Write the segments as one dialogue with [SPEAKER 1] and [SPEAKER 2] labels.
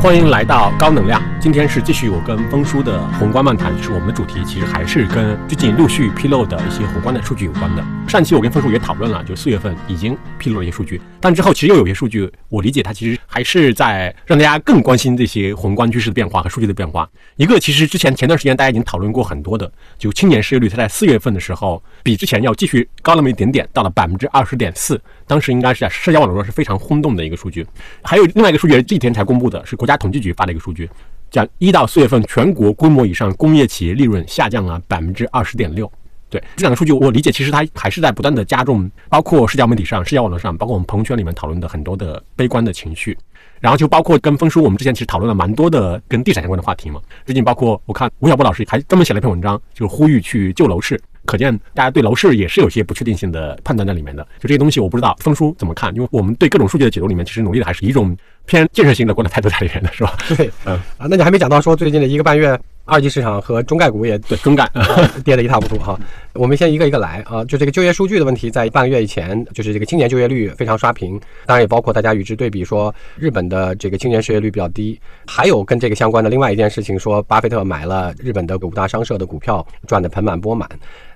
[SPEAKER 1] 欢迎来到高能量。今天是继续我跟峰叔的宏观漫谈，就是我们的主题其实还是跟最近陆续披露的一些宏观的数据有关的。上期我跟峰叔也讨论了，就四月份已经披露了一些数据，但之后其实又有些数据，我理解它其实还是在让大家更关心这些宏观趋势的变化和数据的变化。一个其实之前前段时间大家已经讨论过很多的，就青年失业率，它在四月份的时候比之前要继续高那么一点点，到了百分之二十点四，当时应该是在社交网络上是非常轰动的一个数据。还有另外一个数据，这几天才公布的是国家统计局发的一个数据，讲一到四月份全国规模以上工业企业利润下降了百分之二十点六。对这两个数据，我理解其实它还是在不断的加重，包括社交媒体上、社交网络上，包括我们朋友圈里面讨论的很多的悲观的情绪。然后就包括跟风叔，我们之前其实讨论了蛮多的跟地产相关的话题嘛。最近包括我看吴晓波老师还专门写了一篇文章，就是呼吁去救楼市。可见大家对楼市也是有些不确定性的判断在里面的。就这些东西，我不知道峰叔怎么看，因为我们对各种数据的解读里面，其实努力的还是一种偏建设性的观的态度在里面的是吧？
[SPEAKER 2] 对，嗯啊，那你还没讲到说最近的一个半月。二级市场和中概股也
[SPEAKER 1] 对中概
[SPEAKER 2] 跌得一塌糊涂哈。我们先一个一个来啊，就这个就业数据的问题，在半个月以前，就是这个青年就业率非常刷屏，当然也包括大家与之对比，说日本的这个青年失业率比较低。还有跟这个相关的另外一件事情，说巴菲特买了日本的五大商社的股票，赚得盆满钵满。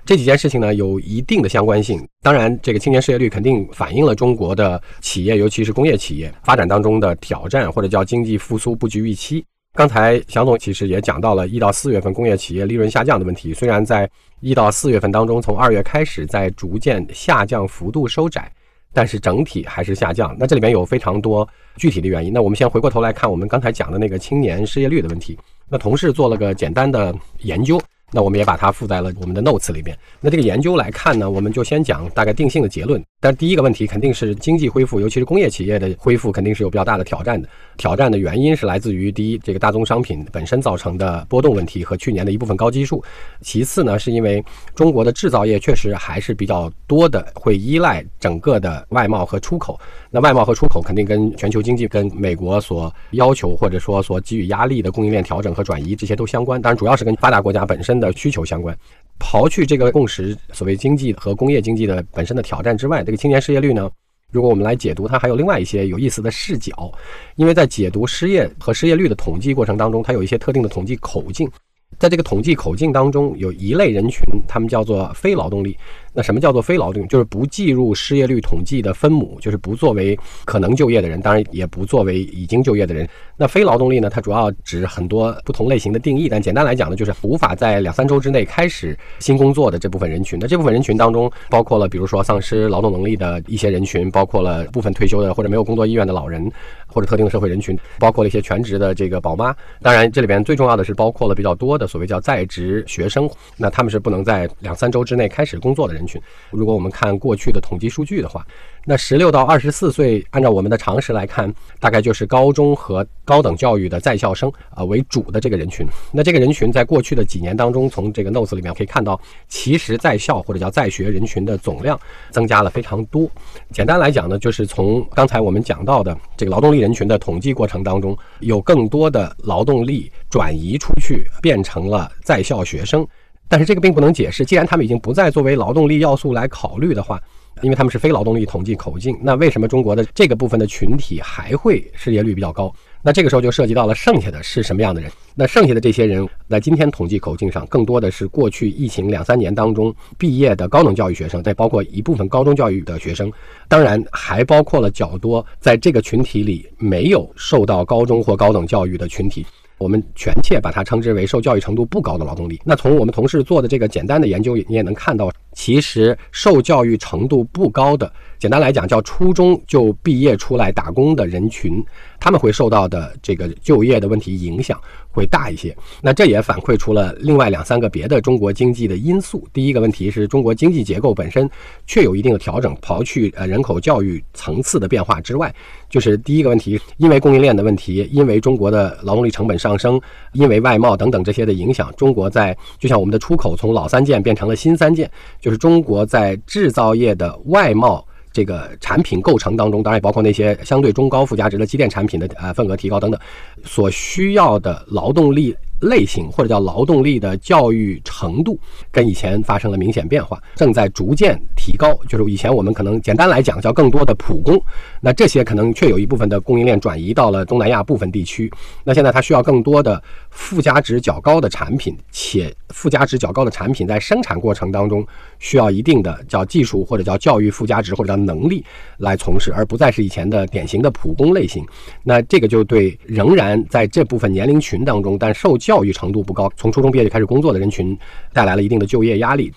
[SPEAKER 2] 这几件事情呢，有一定的相关性。当然，这个青年失业率肯定反映了中国的企业，尤其是工业企业发展当中的挑战，或者叫经济复苏不及预期。刚才祥总其实也讲到了一到四月份工业企业利润下降的问题。虽然在一到四月份当中，从二月开始在逐渐下降幅度收窄，但是整体还是下降。那这里面有非常多具体的原因。那我们先回过头来看我们刚才讲的那个青年失业率的问题。那同事做了个简单的研究。那我们也把它附在了我们的 notes 里面。那这个研究来看呢，我们就先讲大概定性的结论。但第一个问题肯定是经济恢复，尤其是工业企业的恢复，肯定是有比较大的挑战的。挑战的原因是来自于第一，这个大宗商品本身造成的波动问题和去年的一部分高基数；其次呢，是因为中国的制造业确实还是比较多的会依赖整个的外贸和出口。那外贸和出口肯定跟全球经济、跟美国所要求或者说所给予压力的供应链调整和转移这些都相关。当然，主要是跟发达国家本身的需求相关。刨去这个共识，所谓经济和工业经济的本身的挑战之外，这青年失业率呢？如果我们来解读它，还有另外一些有意思的视角，因为在解读失业和失业率的统计过程当中，它有一些特定的统计口径。在这个统计口径当中，有一类人群，他们叫做非劳动力。那什么叫做非劳动？就是不计入失业率统计的分母，就是不作为可能就业的人，当然也不作为已经就业的人。那非劳动力呢？它主要指很多不同类型的定义，但简单来讲呢，就是无法在两三周之内开始新工作的这部分人群。那这部分人群当中，包括了比如说丧失劳动能力的一些人群，包括了部分退休的或者没有工作意愿的老人，或者特定的社会人群，包括了一些全职的这个宝妈。当然，这里边最重要的是包括了比较多的所谓叫在职学生，那他们是不能在两三周之内开始工作的人。人群，如果我们看过去的统计数据的话，那十六到二十四岁，按照我们的常识来看，大概就是高中和高等教育的在校生啊为主的这个人群。那这个人群在过去的几年当中，从这个 notes 里面可以看到，其实在校或者叫在学人群的总量增加了非常多。简单来讲呢，就是从刚才我们讲到的这个劳动力人群的统计过程当中，有更多的劳动力转移出去，变成了在校学生。但是这个并不能解释，既然他们已经不再作为劳动力要素来考虑的话，因为他们是非劳动力统计口径，那为什么中国的这个部分的群体还会失业率比较高？那这个时候就涉及到了剩下的是什么样的人？那剩下的这些人，在今天统计口径上，更多的是过去疫情两三年当中毕业的高等教育学生，再包括一部分高中教育的学生，当然还包括了较多在这个群体里没有受到高中或高等教育的群体。我们全切把它称之为受教育程度不高的劳动力。那从我们同事做的这个简单的研究，你也能看到，其实受教育程度不高的，简单来讲叫初中就毕业出来打工的人群。他们会受到的这个就业的问题影响会大一些，那这也反馈出了另外两三个别的中国经济的因素。第一个问题是中国经济结构本身确有一定的调整，刨去呃人口教育层次的变化之外，就是第一个问题，因为供应链的问题，因为中国的劳动力成本上升，因为外贸等等这些的影响，中国在就像我们的出口从老三件变成了新三件，就是中国在制造业的外贸。这个产品构成当中，当然也包括那些相对中高附加值的机电产品的呃份额提高等等，所需要的劳动力类型或者叫劳动力的教育程度，跟以前发生了明显变化，正在逐渐提高。就是以前我们可能简单来讲叫更多的普工，那这些可能却有一部分的供应链转移到了东南亚部分地区。那现在它需要更多的附加值较高的产品，且附加值较高的产品在生产过程当中需要一定的叫技术或者叫教育附加值或者叫能力来从事，而不再是以前的典型的普工类型。那这个就对仍然在这部分年龄群当中，但受教教育程度不高，从初中毕业就开始工作的人群，带来了一定的就业压力。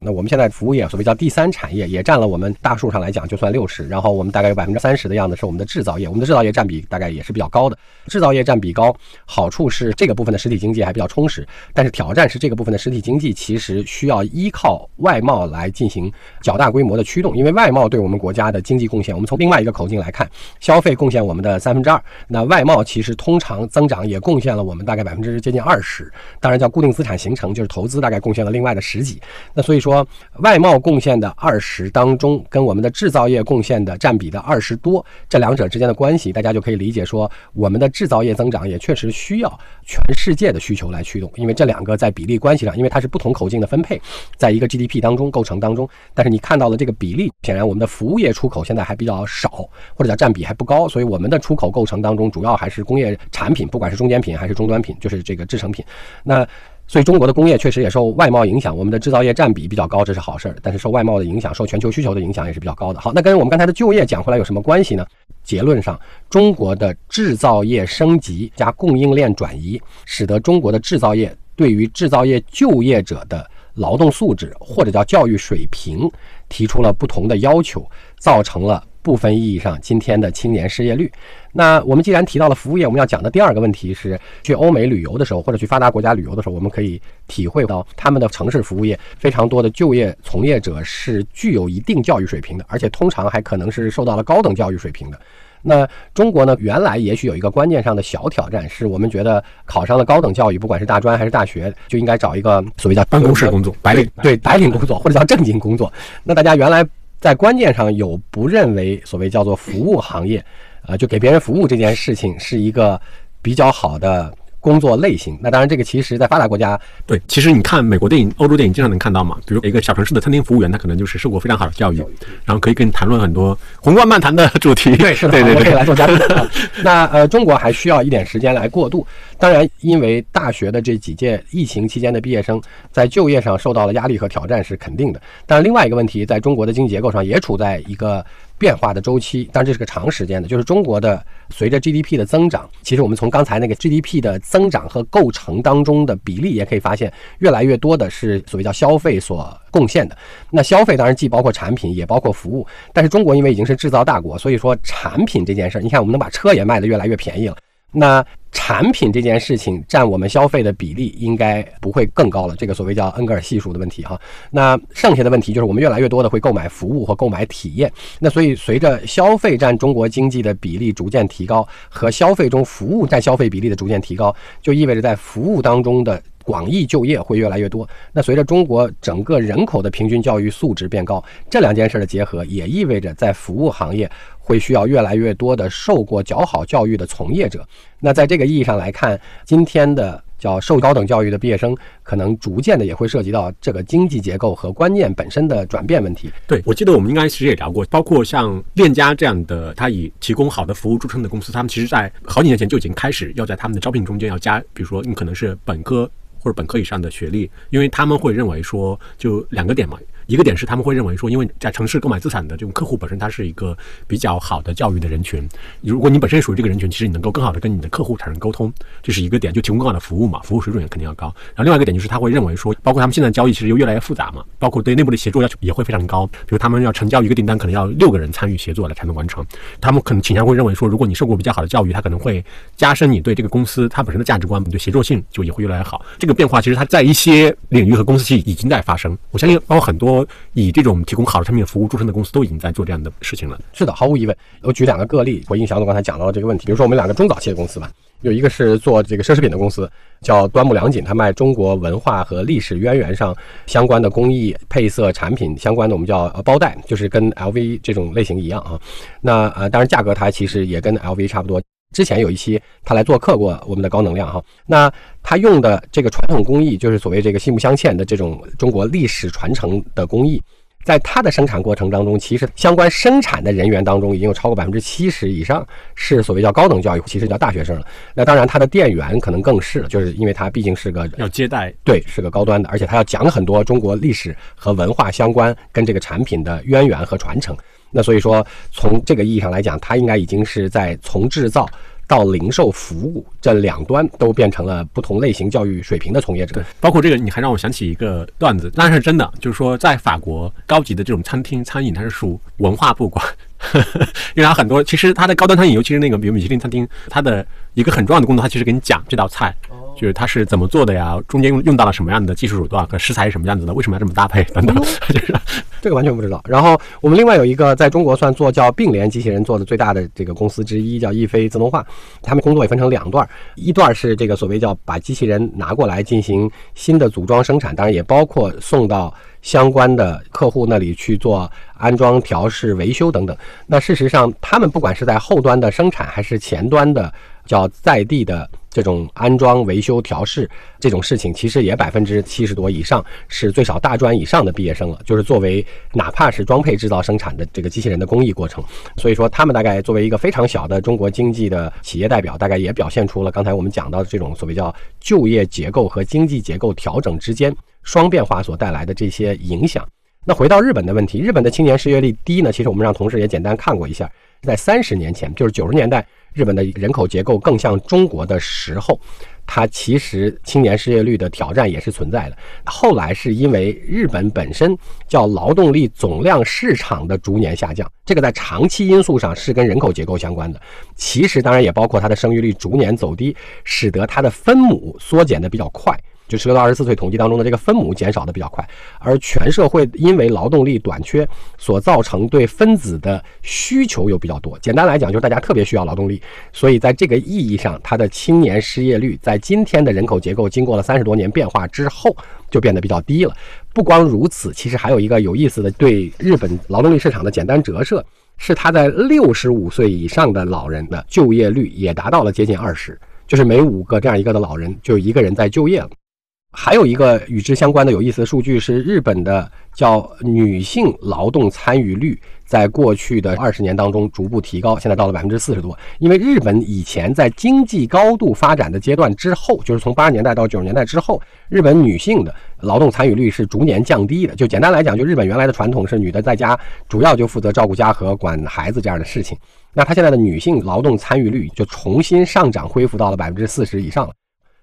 [SPEAKER 2] 那我们现在服务业，所谓叫第三产业，也占了我们大数上来讲就算六十，然后我们大概有百分之三十的样子是我们的制造业，我们的制造业占比大概也是比较高的。制造业占比高，好处是这个部分的实体经济还比较充实，但是挑战是这个部分的实体经济其实需要依靠外贸来进行较大规模的驱动，因为外贸对我们国家的经济贡献，我们从另外一个口径来看，消费贡献我们的三分之二，那外贸其实通常增长也贡献了我们大概百分之接近二十，当然叫固定资产形成，就是投资大概贡献了另外的十几，那所以说。说外贸贡献的二十当中，跟我们的制造业贡献的占比的二十多，这两者之间的关系，大家就可以理解说，我们的制造业增长也确实需要全世界的需求来驱动，因为这两个在比例关系上，因为它是不同口径的分配，在一个 GDP 当中构成当中，但是你看到了这个比例，显然我们的服务业出口现在还比较少，或者叫占比还不高，所以我们的出口构成当中主要还是工业产品，不管是中间品还是终端品，就是这个制成品，那。所以中国的工业确实也受外贸影响，我们的制造业占比比较高，这是好事儿。但是受外贸的影响，受全球需求的影响也是比较高的。好，那跟我们刚才的就业讲回来有什么关系呢？结论上，中国的制造业升级加供应链转移，使得中国的制造业对于制造业就业者的劳动素质或者叫教育水平提出了不同的要求，造成了。部分意义上，今天的青年失业率。那我们既然提到了服务业，我们要讲的第二个问题是，去欧美旅游的时候，或者去发达国家旅游的时候，我们可以体会到他们的城市服务业非常多的就业从业者是具有一定教育水平的，而且通常还可能是受到了高等教育水平的。那中国呢？原来也许有一个观念上的小挑战，是我们觉得考上了高等教育，不管是大专还是大学，就应该找一个所谓叫
[SPEAKER 1] 办公室工作、白领
[SPEAKER 2] 对白领工作或者叫正经工作。那大家原来。在观念上有不认为所谓叫做服务行业，啊，就给别人服务这件事情是一个比较好的。工作类型，那当然，这个其实，在发达国家，
[SPEAKER 1] 对，其实你看美国电影、欧洲电影，经常能看到嘛。比如一个小城市的餐厅服务员，他可能就是受过非常好的教育，然后可以跟你谈论很多宏观漫谈的主题。
[SPEAKER 2] 对，是的，
[SPEAKER 1] 对对对，
[SPEAKER 2] 可以来做嘉宾。那呃，中国还需要一点时间来过渡。当然，因为大学的这几届疫情期间的毕业生在就业上受到了压力和挑战是肯定的。但是另外一个问题，在中国的经济结构上也处在一个。变化的周期，当然这是个长时间的，就是中国的随着 GDP 的增长，其实我们从刚才那个 GDP 的增长和构成当中的比例也可以发现，越来越多的是所谓叫消费所贡献的。那消费当然既包括产品，也包括服务，但是中国因为已经是制造大国，所以说产品这件事儿，你看我们能把车也卖得越来越便宜了。那产品这件事情占我们消费的比例应该不会更高了，这个所谓叫恩格尔系数的问题哈。那剩下的问题就是我们越来越多的会购买服务和购买体验。那所以随着消费占中国经济的比例逐渐提高，和消费中服务占消费比例的逐渐提高，就意味着在服务当中的广义就业会越来越多。那随着中国整个人口的平均教育素质变高，这两件事的结合也意味着在服务行业。会需要越来越多的受过较好教育的从业者。那在这个意义上来看，今天的叫受高等教育的毕业生，可能逐渐的也会涉及到这个经济结构和观念本身的转变问题。
[SPEAKER 1] 对，我记得我们应该其实也聊过，包括像链家这样的，他以提供好的服务著称的公司，他们其实在好几年前就已经开始要在他们的招聘中间要加，比如说你可能是本科或者本科以上的学历，因为他们会认为说，就两个点嘛。一个点是他们会认为说，因为在城市购买资产的这种客户本身，他是一个比较好的教育的人群。如果你本身属于这个人群，其实你能够更好的跟你的客户产生沟通，这是一个点，就提供更好的服务嘛，服务水准也肯定要高。然后另外一个点就是他会认为说，包括他们现在交易其实又越来越复杂嘛，包括对内部的协作要求也会非常高。比如他们要成交一个订单，可能要六个人参与协作来才能完成。他们可能倾向会认为说，如果你受过比较好的教育，他可能会加深你对这个公司它本身的价值观，对协作性就也会越来越好。这个变化其实它在一些领域和公司其实已经在发生。我相信，包括很多以这种提供好的产品服务著称的公司都已经在做这样的事情了。
[SPEAKER 2] 是的，毫无疑问。我举两个个例回应小总刚才讲到的这个问题。比如说，我们两个中早期的公司吧，有一个是做这个奢侈品的公司，叫端木良锦，它卖中国文化和历史渊源上相关的工艺配色产品相关的，我们叫呃包袋，就是跟 LV 这种类型一样啊。那呃，当然价格它其实也跟 LV 差不多。之前有一期他来做客过我们的高能量哈。那他用的这个传统工艺，就是所谓这个细木镶嵌的这种中国历史传承的工艺。在它的生产过程当中，其实相关生产的人员当中，已经有超过百分之七十以上是所谓叫高等教育，其实叫大学生了。那当然，它的店员可能更是，就是因为他毕竟是个
[SPEAKER 1] 要接待，
[SPEAKER 2] 对，是个高端的，而且他要讲很多中国历史和文化相关跟这个产品的渊源和传承。那所以说，从这个意义上来讲，它应该已经是在从制造。到零售服务这两端都变成了不同类型教育水平的从业者。
[SPEAKER 1] 对，包括这个，你还让我想起一个段子，那是真的，就是说在法国高级的这种餐厅餐饮，它是属文化部管，因为它很多其实它的高端餐饮，尤其是那个比如米其林餐厅，它的一个很重要的工作，它其实给你讲这道菜。就是它是怎么做的呀？中间用用到了什么样的技术手段和食材是什么样子的？为什么要这么搭配等等？就是
[SPEAKER 2] 这个完全不知道。然后我们另外有一个在中国算做叫并联机器人做的最大的这个公司之一，叫易飞自动化。他们工作也分成两段，一段是这个所谓叫把机器人拿过来进行新的组装生产，当然也包括送到相关的客户那里去做安装、调试、维修等等。那事实上，他们不管是在后端的生产还是前端的。叫在地的这种安装、维修、调试这种事情，其实也百分之七十多以上是最少大专以上的毕业生了。就是作为哪怕是装配制造生产的这个机器人的工艺过程，所以说他们大概作为一个非常小的中国经济的企业代表，大概也表现出了刚才我们讲到的这种所谓叫就业结构和经济结构调整之间双变化所带来的这些影响。那回到日本的问题，日本的青年失业率低呢？其实我们让同事也简单看过一下，在三十年前，就是九十年代。日本的人口结构更像中国的时候，它其实青年失业率的挑战也是存在的。后来是因为日本本身叫劳动力总量市场的逐年下降，这个在长期因素上是跟人口结构相关的。其实当然也包括它的生育率逐年走低，使得它的分母缩减的比较快。就十六到二十四岁统计当中的这个分母减少的比较快，而全社会因为劳动力短缺所造成对分子的需求又比较多。简单来讲，就是大家特别需要劳动力，所以在这个意义上，它的青年失业率在今天的人口结构经过了三十多年变化之后，就变得比较低了。不光如此，其实还有一个有意思的对日本劳动力市场的简单折射，是它在六十五岁以上的老人的就业率也达到了接近二十，就是每五个这样一个的老人就一个人在就业了。还有一个与之相关的有意思的数据是，日本的叫女性劳动参与率，在过去的二十年当中逐步提高，现在到了百分之四十多。因为日本以前在经济高度发展的阶段之后，就是从八十年代到九十年代之后，日本女性的劳动参与率是逐年降低的。就简单来讲，就日本原来的传统是女的在家主要就负责照顾家和管孩子这样的事情，那她现在的女性劳动参与率就重新上涨，恢复到了百分之四十以上了。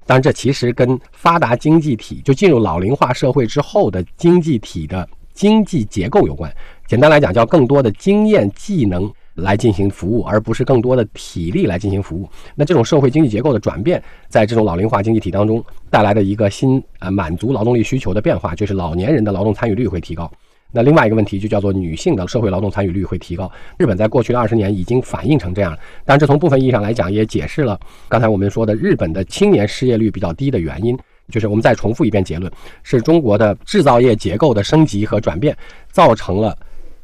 [SPEAKER 2] 当然，这其实跟发达经济体就进入老龄化社会之后的经济体的经济结构有关。简单来讲，叫更多的经验技能来进行服务，而不是更多的体力来进行服务。那这种社会经济结构的转变，在这种老龄化经济体当中带来的一个新呃满足劳动力需求的变化，就是老年人的劳动参与率会提高。那另外一个问题就叫做女性的社会劳动参与率会提高。日本在过去的二十年已经反映成这样，了，但这从部分意义上来讲也解释了刚才我们说的日本的青年失业率比较低的原因。就是我们再重复一遍结论：是中国的制造业结构的升级和转变，造成了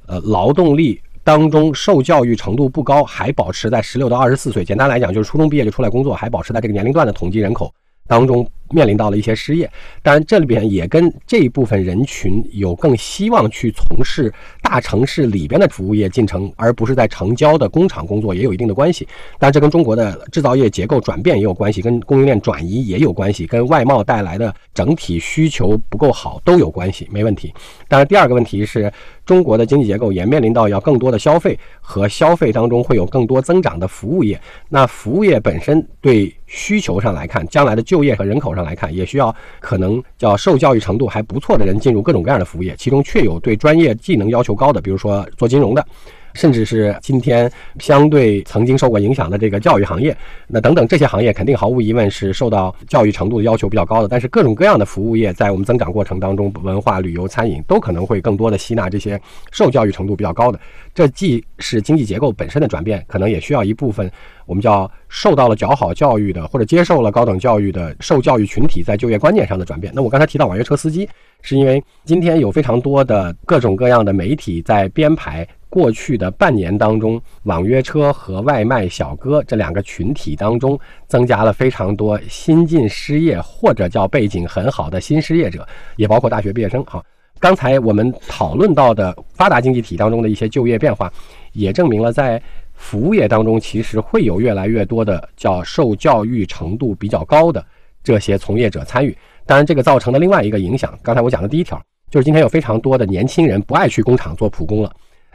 [SPEAKER 2] 呃劳动力当中受教育程度不高，还保持在十六到二十四岁，简单来讲就是初中毕业就出来工作，还保持在这个年龄段的统计人口当中。面临到了一些失业，当然这里边也跟这一部分人群有更希望去从事大城市里边的服务业进程，而不是在城郊的工厂工作也有一定的关系。当然这跟中国的制造业结构转变也有关系，跟供应链转移也有关系，跟外贸带来的整体需求不够好都有关系，没问题。当然第二个问题是中国的经济结构也面临到要更多的消费和消费当中会有更多增长的服务业，那服务业本身对需求上来看，将来的就业和人口上。来看，也需要可能叫受教育程度还不错的人进入各种各样的服务业，其中确有对专业技能要求高的，比如说做金融的。甚至是今天相对曾经受过影响的这个教育行业，那等等这些行业肯定毫无疑问是受到教育程度的要求比较高的。但是各种各样的服务业在我们增长过程当中，文化、旅游、餐饮都可能会更多的吸纳这些受教育程度比较高的。这既是经济结构本身的转变，可能也需要一部分我们叫受到了较好教育的或者接受了高等教育的受教育群体在就业观念上的转变。那我刚才提到网约车司机，是因为今天有非常多的各种各样的媒体在编排。过去的半年当中，网约车和外卖小哥这两个群体当中，增加了非常多新进失业或者叫背景很好的新失业者，也包括大学毕业生。哈，刚才我们讨论到的发达经济体当中的一些就业变化，也证明了在服务业当中，其实会有越来越多的叫受教育程度比较高的这些从业者参与。当然，这个造成的另外一个影响，刚才我讲的第一条，就是今天有非常多的年轻人不爱去工厂做普工了。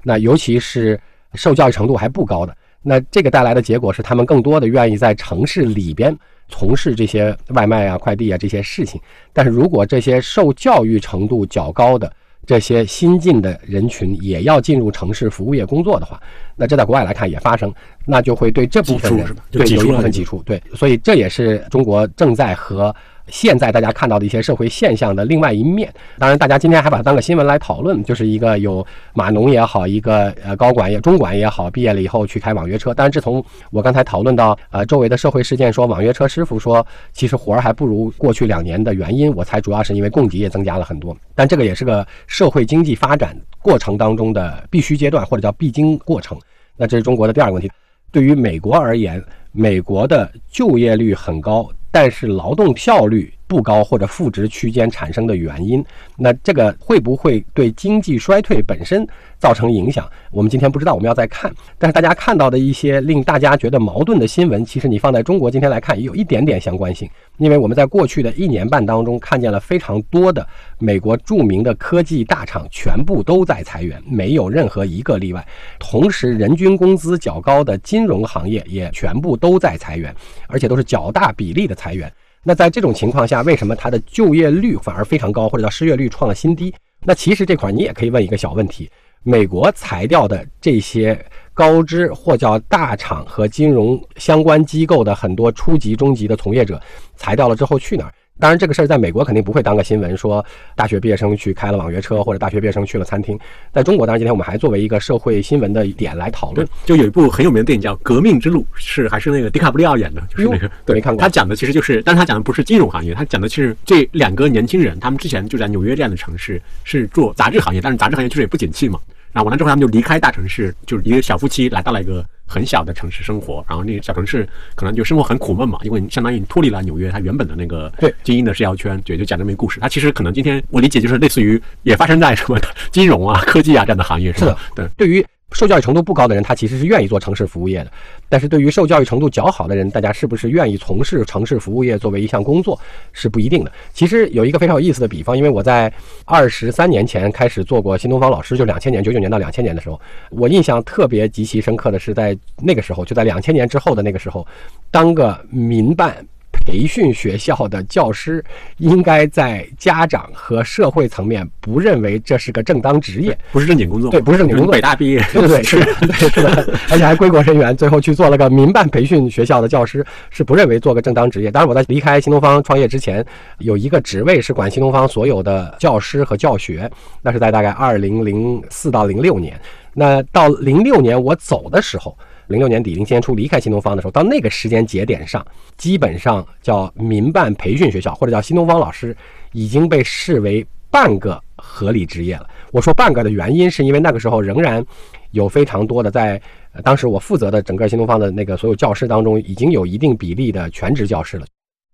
[SPEAKER 2] 那尤其是受教育程度还不高的，那这个带来的结果是，他们更多的愿意在城市里边从事这些外卖啊、快递啊这些事情。但是如果这些受教育程度较高的这些新进的人群也要进入城市服务业工作的话，那这在国外来看也发生，那就会对这部分人对有一部分挤出。对，所以这也是中国正在和。现在大家看到的一些社会现象的另外一面，当然大家今天还把它当个新闻来讨论，就是一个有码农也好，一个呃高管也中管也好，毕业了以后去开网约车。但是自从我刚才讨论到呃周围的社会事件，说网约车师傅说其实活儿还不如过去两年的原因，我猜主要是因为供给也增加了很多。但这个也是个社会经济发展过程当中的必须阶段或者叫必经过程。那这是中国的第二个问题。对于美国而言，美国的就业率很高。但是劳动效率不高或者负值区间产生的原因，那这个会不会对经济衰退本身？造成影响，我们今天不知道，我们要再看。但是大家看到的一些令大家觉得矛盾的新闻，其实你放在中国今天来看，也有一点点相关性。因为我们在过去的一年半当中，看见了非常多的美国著名的科技大厂全部都在裁员，没有任何一个例外。同时，人均工资较高的金融行业也全部都在裁员，而且都是较大比例的裁员。那在这种情况下，为什么它的就业率反而非常高，或者叫失业率创了新低？那其实这块你也可以问一个小问题。美国裁掉的这些高知或叫大厂和金融相关机构的很多初级、中级的从业者，裁掉了之后去哪儿？当然，这个事儿在美国肯定不会当个新闻，说大学毕业生去开了网约车，或者大学毕业生去了餐厅。在中国，当然今天我们还作为一个社会新闻的点来讨论。
[SPEAKER 1] 就有一部很有名的电影叫《革命之路》，是还是那个迪卡布里奥演的，就是那个
[SPEAKER 2] 对，没看过。
[SPEAKER 1] 他讲的其实就是，但是他讲的不是金融行业，他讲的是这两个年轻人，他们之前就在纽约这样的城市是做杂志行业，但是杂志行业确实也不景气嘛。然后，完了之后，他们就离开大城市，就是一个小夫妻来到了一个很小的城市生活。然后那个小城市可能就生活很苦闷嘛，因为相当于脱离了纽约它原本的那个精英的社交圈。对，就讲这么一个故事。它其实可能今天我理解就是类似于也发生在什么金融啊、科技啊这样的行业
[SPEAKER 2] 是的，
[SPEAKER 1] 对，
[SPEAKER 2] 对于。受教育程度不高的人，他其实是愿意做城市服务业的。但是对于受教育程度较好的人，大家是不是愿意从事城市服务业作为一项工作，是不一定的。其实有一个非常有意思的比方，因为我在二十三年前开始做过新东方老师，就两千年九九年到两千年的时候，我印象特别极其深刻的是在那个时候，就在两千年之后的那个时候，当个民办。培训学校的教师应该在家长和社会层面不认为这是个正当职业，
[SPEAKER 1] 不是正经工作。
[SPEAKER 2] 对，不是正经工作。
[SPEAKER 1] 北大毕业，
[SPEAKER 2] 对对对，是的，是的，而且还归国人员，最后去做了个民办培训学校的教师，是不认为做个正当职业。当然，我在离开新东方创业之前，有一个职位是管新东方所有的教师和教学，那是在大概二零零四到零六年。那到零六年我走的时候。零六年底、零七年初离开新东方的时候，到那个时间节点上，基本上叫民办培训学校或者叫新东方老师，已经被视为半个合理职业了。我说半个的原因，是因为那个时候仍然有非常多的在当时我负责的整个新东方的那个所有教师当中，已经有一定比例的全职教师了。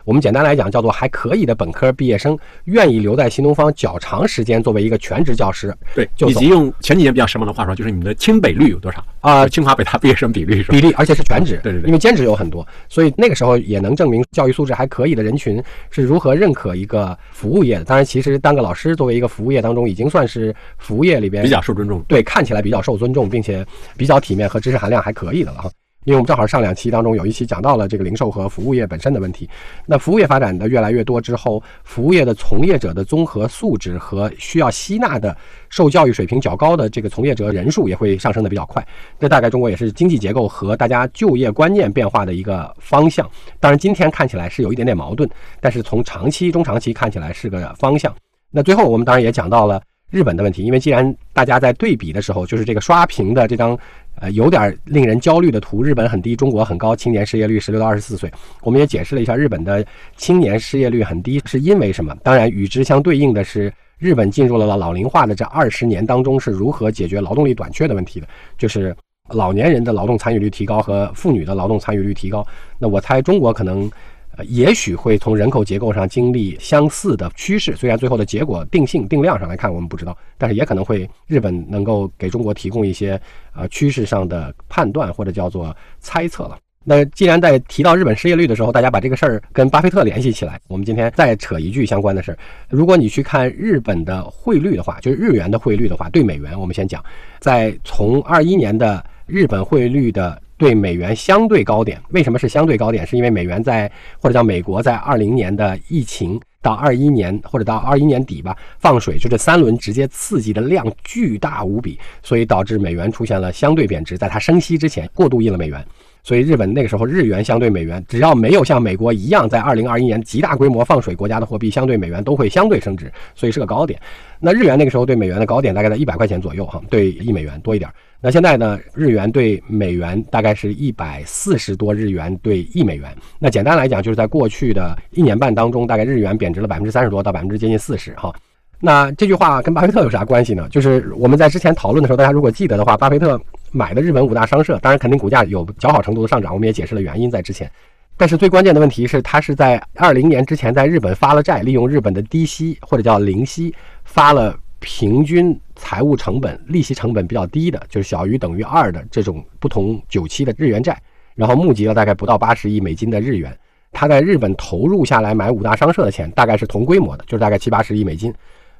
[SPEAKER 2] 我们简单来讲，叫做还可以的本科毕业生，愿意留在新东方较长时间，作为一个全职教师。
[SPEAKER 1] 对，以及用前几年比较时髦的话说，就是你们的清北率有多少啊？清华北大毕业生比例是
[SPEAKER 2] 比例，而且是全职。
[SPEAKER 1] 对对对，
[SPEAKER 2] 因为兼职有很多，所以那个时候也能证明教育素质还可以的人群是如何认可一个服务业的。当然，其实当个老师作为一个服务业当中，已经算是服务业里边
[SPEAKER 1] 比较受尊重。
[SPEAKER 2] 对，看起来比较受尊重，并且比较体面和知识含量还可以的了哈。因为我们正好上两期当中有一期讲到了这个零售和服务业本身的问题。那服务业发展的越来越多之后，服务业的从业者的综合素质和需要吸纳的受教育水平较高的这个从业者人数也会上升的比较快。这大概中国也是经济结构和大家就业观念变化的一个方向。当然，今天看起来是有一点点矛盾，但是从长期、中长期看起来是个方向。那最后我们当然也讲到了日本的问题，因为既然大家在对比的时候，就是这个刷屏的这张。呃，有点令人焦虑的图，日本很低，中国很高，青年失业率十六到二十四岁。我们也解释了一下，日本的青年失业率很低是因为什么？当然，与之相对应的是，日本进入了老龄化的这二十年当中是如何解决劳动力短缺的问题的，就是老年人的劳动参与率提高和妇女的劳动参与率提高。那我猜中国可能。呃，也许会从人口结构上经历相似的趋势，虽然最后的结果定性定量上来看我们不知道，但是也可能会日本能够给中国提供一些呃趋势上的判断或者叫做猜测了。那既然在提到日本失业率的时候，大家把这个事儿跟巴菲特联系起来，我们今天再扯一句相关的事儿。如果你去看日本的汇率的话，就是日元的汇率的话，对美元，我们先讲，在从二一年的日本汇率的。对美元相对高点，为什么是相对高点？是因为美元在或者叫美国在二零年的疫情到二一年或者到二一年底吧放水，就这三轮直接刺激的量巨大无比，所以导致美元出现了相对贬值。在它升息之前，过度印了美元，所以日本那个时候日元相对美元，只要没有像美国一样在二零二一年极大规模放水，国家的货币相对美元都会相对升值，所以是个高点。那日元那个时候对美元的高点大概在一百块钱左右哈，对一美元多一点。那现在呢？日元对美元大概是一百四十多日元对一美元。那简单来讲，就是在过去的一年半当中，大概日元贬值了百分之三十多到百分之接近四十哈。那这句话跟巴菲特有啥关系呢？就是我们在之前讨论的时候，大家如果记得的话，巴菲特买的日本五大商社，当然肯定股价有较好程度的上涨，我们也解释了原因在之前。但是最关键的问题是，他是在二零年之前在日本发了债，利用日本的低息或者叫零息发了。平均财务成本、利息成本比较低的，就是小于等于二的这种不同久期的日元债，然后募集了大概不到八十亿美金的日元。他在日本投入下来买五大商社的钱，大概是同规模的，就是大概七八十亿美金。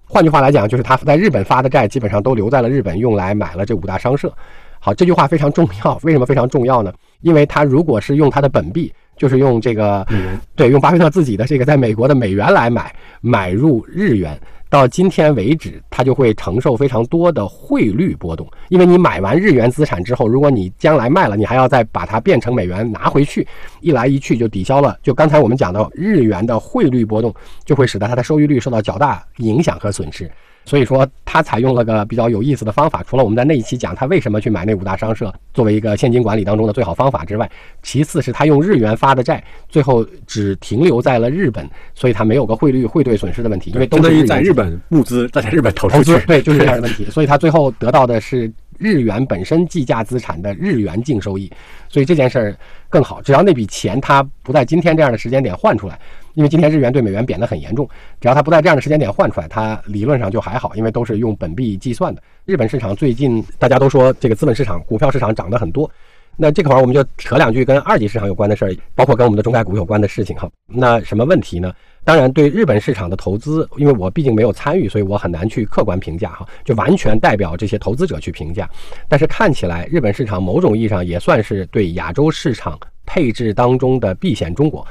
[SPEAKER 2] 换句话来讲，就是他在日本发的债基本上都留在了日本，用来买了这五大商社。好，这句话非常重要。为什么非常重要呢？因为他如果是用他的本币，就是用这个，对，用巴菲特自己的这个在美国的美元来买，买入日元。到今天为止，它就会承受非常多的汇率波动，因为你买完日元资产之后，如果你将来卖了，你还要再把它变成美元拿回去，一来一去就抵消了。就刚才我们讲到日元的汇率波动，就会使得它的收益率受到较大影响和损失。所以说，他采用了个比较有意思的方法。除了我们在那一期讲他为什么去买那五大商社作为一个现金管理当中的最好方法之外，其次是他用日元发的债，最后只停留在了日本，所以他没有个汇率汇兑损失的问题，因为都
[SPEAKER 1] 是在日本募资，再在日本投
[SPEAKER 2] 资，对，就是这样的问题。所以他最后得到的是日元本身计价资产的日元净收益，所以这件事儿更好。只要那笔钱他不在今天这样的时间点换出来。因为今天日元对美元贬得很严重，只要它不在这样的时间点换出来，它理论上就还好，因为都是用本币计算的。日本市场最近大家都说这个资本市场、股票市场涨得很多，那这块儿我们就扯两句跟二级市场有关的事儿，包括跟我们的中概股有关的事情哈。那什么问题呢？当然，对日本市场的投资，因为我毕竟没有参与，所以我很难去客观评价哈，就完全代表这些投资者去评价。但是看起来，日本市场某种意义上也算是对亚洲市场配置当中的避险中国。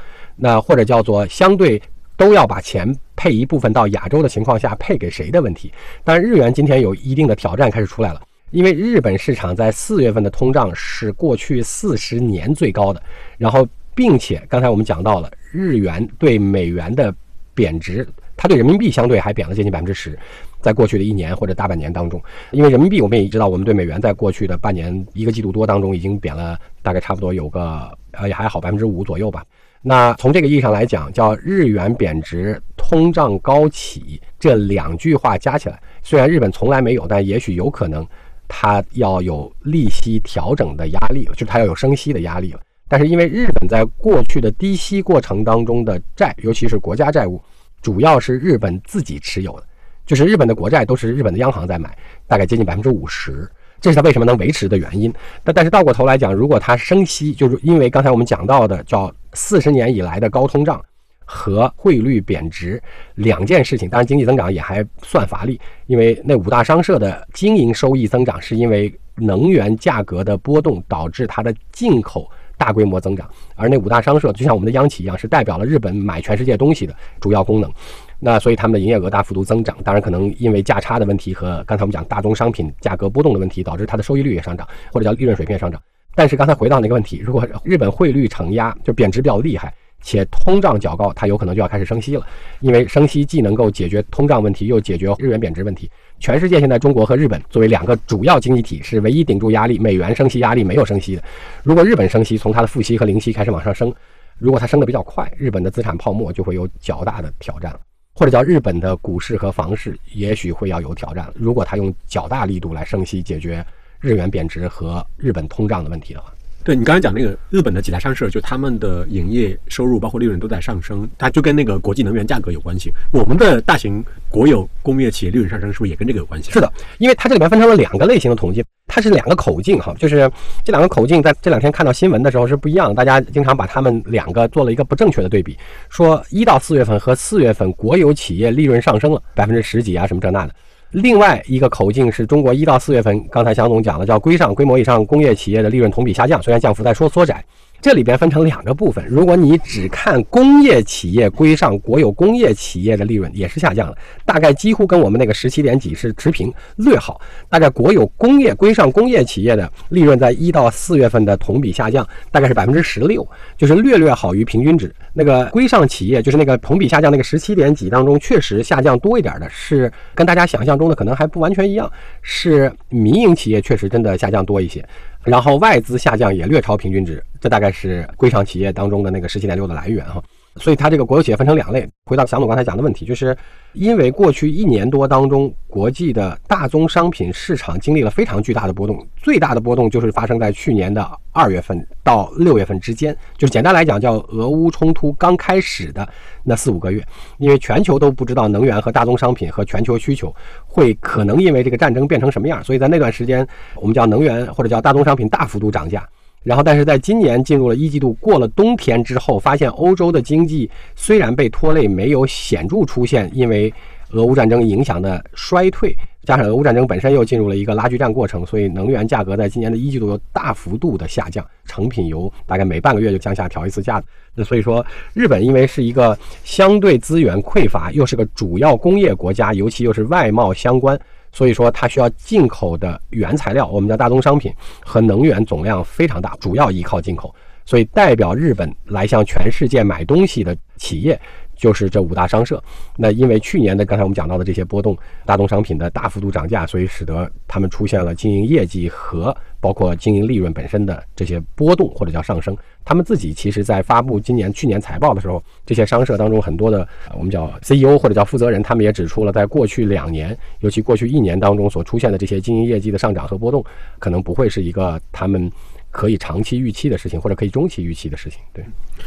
[SPEAKER 2] 那或者叫做相对都要把钱配一部分到亚洲的情况下，配给谁的问题？但，日元今天有一定的挑战开始出来了，因为日本市场在四月份的通胀是过去四十年最高的，然后并且刚才我们讲到了日元对美元的贬值，它对人民币相对还贬了接近百分之十，在过去的一年或者大半年当中，因为人民币我们也知道，我们对美元在过去的半年一个季度多当中已经贬了大概差不多有个呃也还好百分之五左右吧。那从这个意义上来讲，叫日元贬值、通胀高企这两句话加起来，虽然日本从来没有，但也许有可能，它要有利息调整的压力了，就是它要有升息的压力了。但是因为日本在过去的低息过程当中的债，尤其是国家债务，主要是日本自己持有的，就是日本的国债都是日本的央行在买，大概接近百分之五十。这是它为什么能维持的原因。但但是倒过头来讲，如果它升息，就是因为刚才我们讲到的叫四十年以来的高通胀和汇率贬值两件事情。当然，经济增长也还算乏力，因为那五大商社的经营收益增长是因为能源价格的波动导致它的进口大规模增长，而那五大商社就像我们的央企一样，是代表了日本买全世界东西的主要功能。那所以他们的营业额大幅度增长，当然可能因为价差的问题和刚才我们讲大宗商品价格波动的问题，导致它的收益率也上涨，或者叫利润水平上涨。但是刚才回到那个问题，如果日本汇率承压就贬值比较厉害，且通胀较高，它有可能就要开始升息了。因为升息既能够解决通胀问题，又解决日元贬值问题。全世界现在中国和日本作为两个主要经济体，是唯一顶住压力，美元升息压力没有升息的。如果日本升息，从它的负息和零息开始往上升，如果它升得比较快，日本的资产泡沫就会有较大的挑战，或者叫日本的股市和房市也许会要有挑战。如果它用较大力度来升息解决日元贬值和日本通胀的问题的话。
[SPEAKER 1] 对你刚才讲那个日本的几大商社，就他们的营业收入包括利润都在上升，它就跟那个国际能源价格有关系。我们的大型国有工业企业利润上升，是不是也跟这个有关系？
[SPEAKER 2] 是的，因为它这里面分成了两个类型的统计，它是两个口径哈，就是这两个口径在这两天看到新闻的时候是不一样的，大家经常把它们两个做了一个不正确的对比，说一到四月份和四月份国有企业利润上升了百分之十几啊什么这那的。另外一个口径是中国一到四月份，刚才祥总讲了，叫规上规模以上工业企业的利润同比下降，虽然降幅在缩缩窄。这里边分成两个部分，如果你只看工业企业归上国有工业企业的利润也是下降了，大概几乎跟我们那个十七点几是持平，略好。大概国有工业归上工业企业的利润在一到四月份的同比下降大概是百分之十六，就是略略好于平均值。那个归上企业就是那个同比下降那个十七点几当中，确实下降多一点的是跟大家想象中的可能还不完全一样，是民营企业确实真的下降多一些。然后外资下降也略超平均值，这大概是规上企业当中的那个十七点六的来源哈。所以它这个国有企业分成两类。回到祥总刚才讲的问题，就是因为过去一年多当中，国际的大宗商品市场经历了非常巨大的波动，最大的波动就是发生在去年的二月份到六月份之间，就是简单来讲叫俄乌冲突刚开始的那四五个月，因为全球都不知道能源和大宗商品和全球需求会可能因为这个战争变成什么样，所以在那段时间，我们叫能源或者叫大宗商品大幅度涨价。然后，但是在今年进入了一季度，过了冬天之后，发现欧洲的经济虽然被拖累，没有显著出现因为俄乌战争影响的衰退，加上俄乌战争本身又进入了一个拉锯战过程，所以能源价格在今年的一季度又大幅度的下降，成品油大概每半个月就降下调一次价。那所以说，日本因为是一个相对资源匮乏，又是个主要工业国家，尤其又是外贸相关。所以说，它需要进口的原材料，我们叫大宗商品和能源总量非常大，主要依靠进口。所以，代表日本来向全世界买东西的企业。就是这五大商社，那因为去年的刚才我们讲到的这些波动，大宗商品的大幅度涨价，所以使得他们出现了经营业绩和包括经营利润本身的这些波动或者叫上升。他们自己其实在发布今年去年财报的时候，这些商社当中很多的我们叫 CEO 或者叫负责人，他们也指出了，在过去两年，尤其过去一年当中所出现的这些经营业绩的上涨和波动，可能不会是一个他们。可以长期预期的事情，或者可以中期预期的事情，对，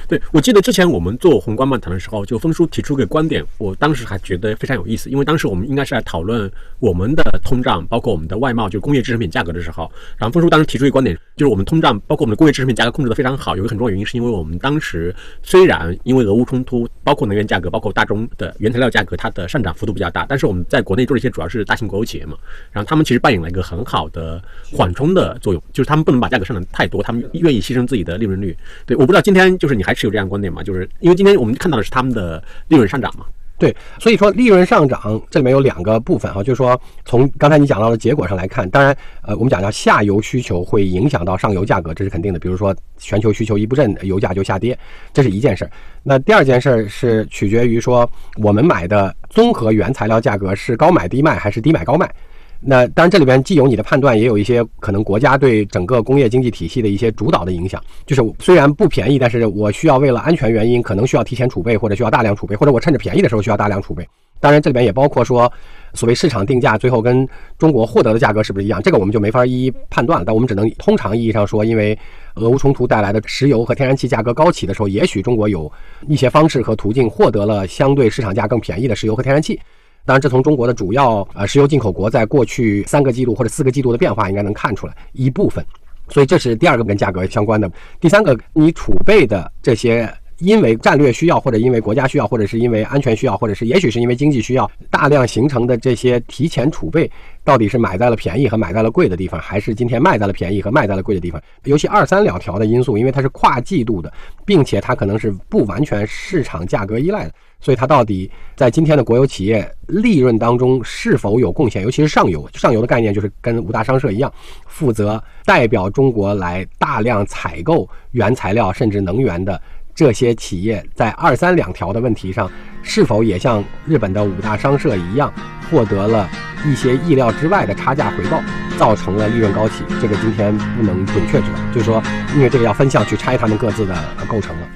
[SPEAKER 1] 对我记得之前我们做宏观漫谈的时候，就峰叔提出个观点，我当时还觉得非常有意思，因为当时我们应该是在讨论我们的通胀，包括我们的外贸，就工业制成品价格的时候，然后峰叔当时提出一个观点，就是我们通胀，包括我们的工业制成品价格控制的非常好，有个很重要原因是因为我们当时虽然因为俄乌冲突，包括能源价格，包括大宗的原材料价格，它的上涨幅度比较大，但是我们在国内做的一些主要是大型国有企业嘛，然后他们其实扮演了一个很好的缓冲的作用，就是他们不能把价格上涨太多，他们愿意牺牲自己的利润率。对，我不知道今天就是你还持有这样观点吗？就是因为今天我们看到的是他们的利润上涨嘛。
[SPEAKER 2] 对，所以说利润上涨这里面有两个部分哈，就是说从刚才你讲到的结果上来看，当然呃我们讲到下游需求会影响到上游价格，这是肯定的。比如说全球需求一不振，油价就下跌，这是一件事儿。那第二件事儿是取决于说我们买的综合原材料价格是高买低卖还是低买高卖。那当然，这里边既有你的判断，也有一些可能国家对整个工业经济体系的一些主导的影响。就是虽然不便宜，但是我需要为了安全原因，可能需要提前储备，或者需要大量储备，或者我趁着便宜的时候需要大量储备。当然，这里边也包括说，所谓市场定价最后跟中国获得的价格是不是一样，这个我们就没法一一判断了。但我们只能通常意义上说，因为俄乌冲突带来的石油和天然气价格高企的时候，也许中国有一些方式和途径获得了相对市场价更便宜的石油和天然气。当然，这从中国的主要呃石油进口国在过去三个季度或者四个季度的变化应该能看出来一部分，所以这是第二个跟价格相关的。第三个，你储备的这些因为战略需要或者因为国家需要或者是因为安全需要或者是也许是因为经济需要大量形成的这些提前储备，到底是买在了便宜和买在了贵的地方，还是今天卖在了便宜和卖在了贵的地方？尤其二三两条的因素，因为它是跨季度的，并且它可能是不完全市场价格依赖的。所以它到底在今天的国有企业利润当中是否有贡献？尤其是上游，上游的概念就是跟五大商社一样，负责代表中国来大量采购原材料甚至能源的这些企业在二三两条的问题上，是否也像日本的五大商社一样，获得了一些意料之外的差价回报，造成了利润高企？这个今天不能准确知道，就是说，因为这个要分项去拆他们各自的构成了，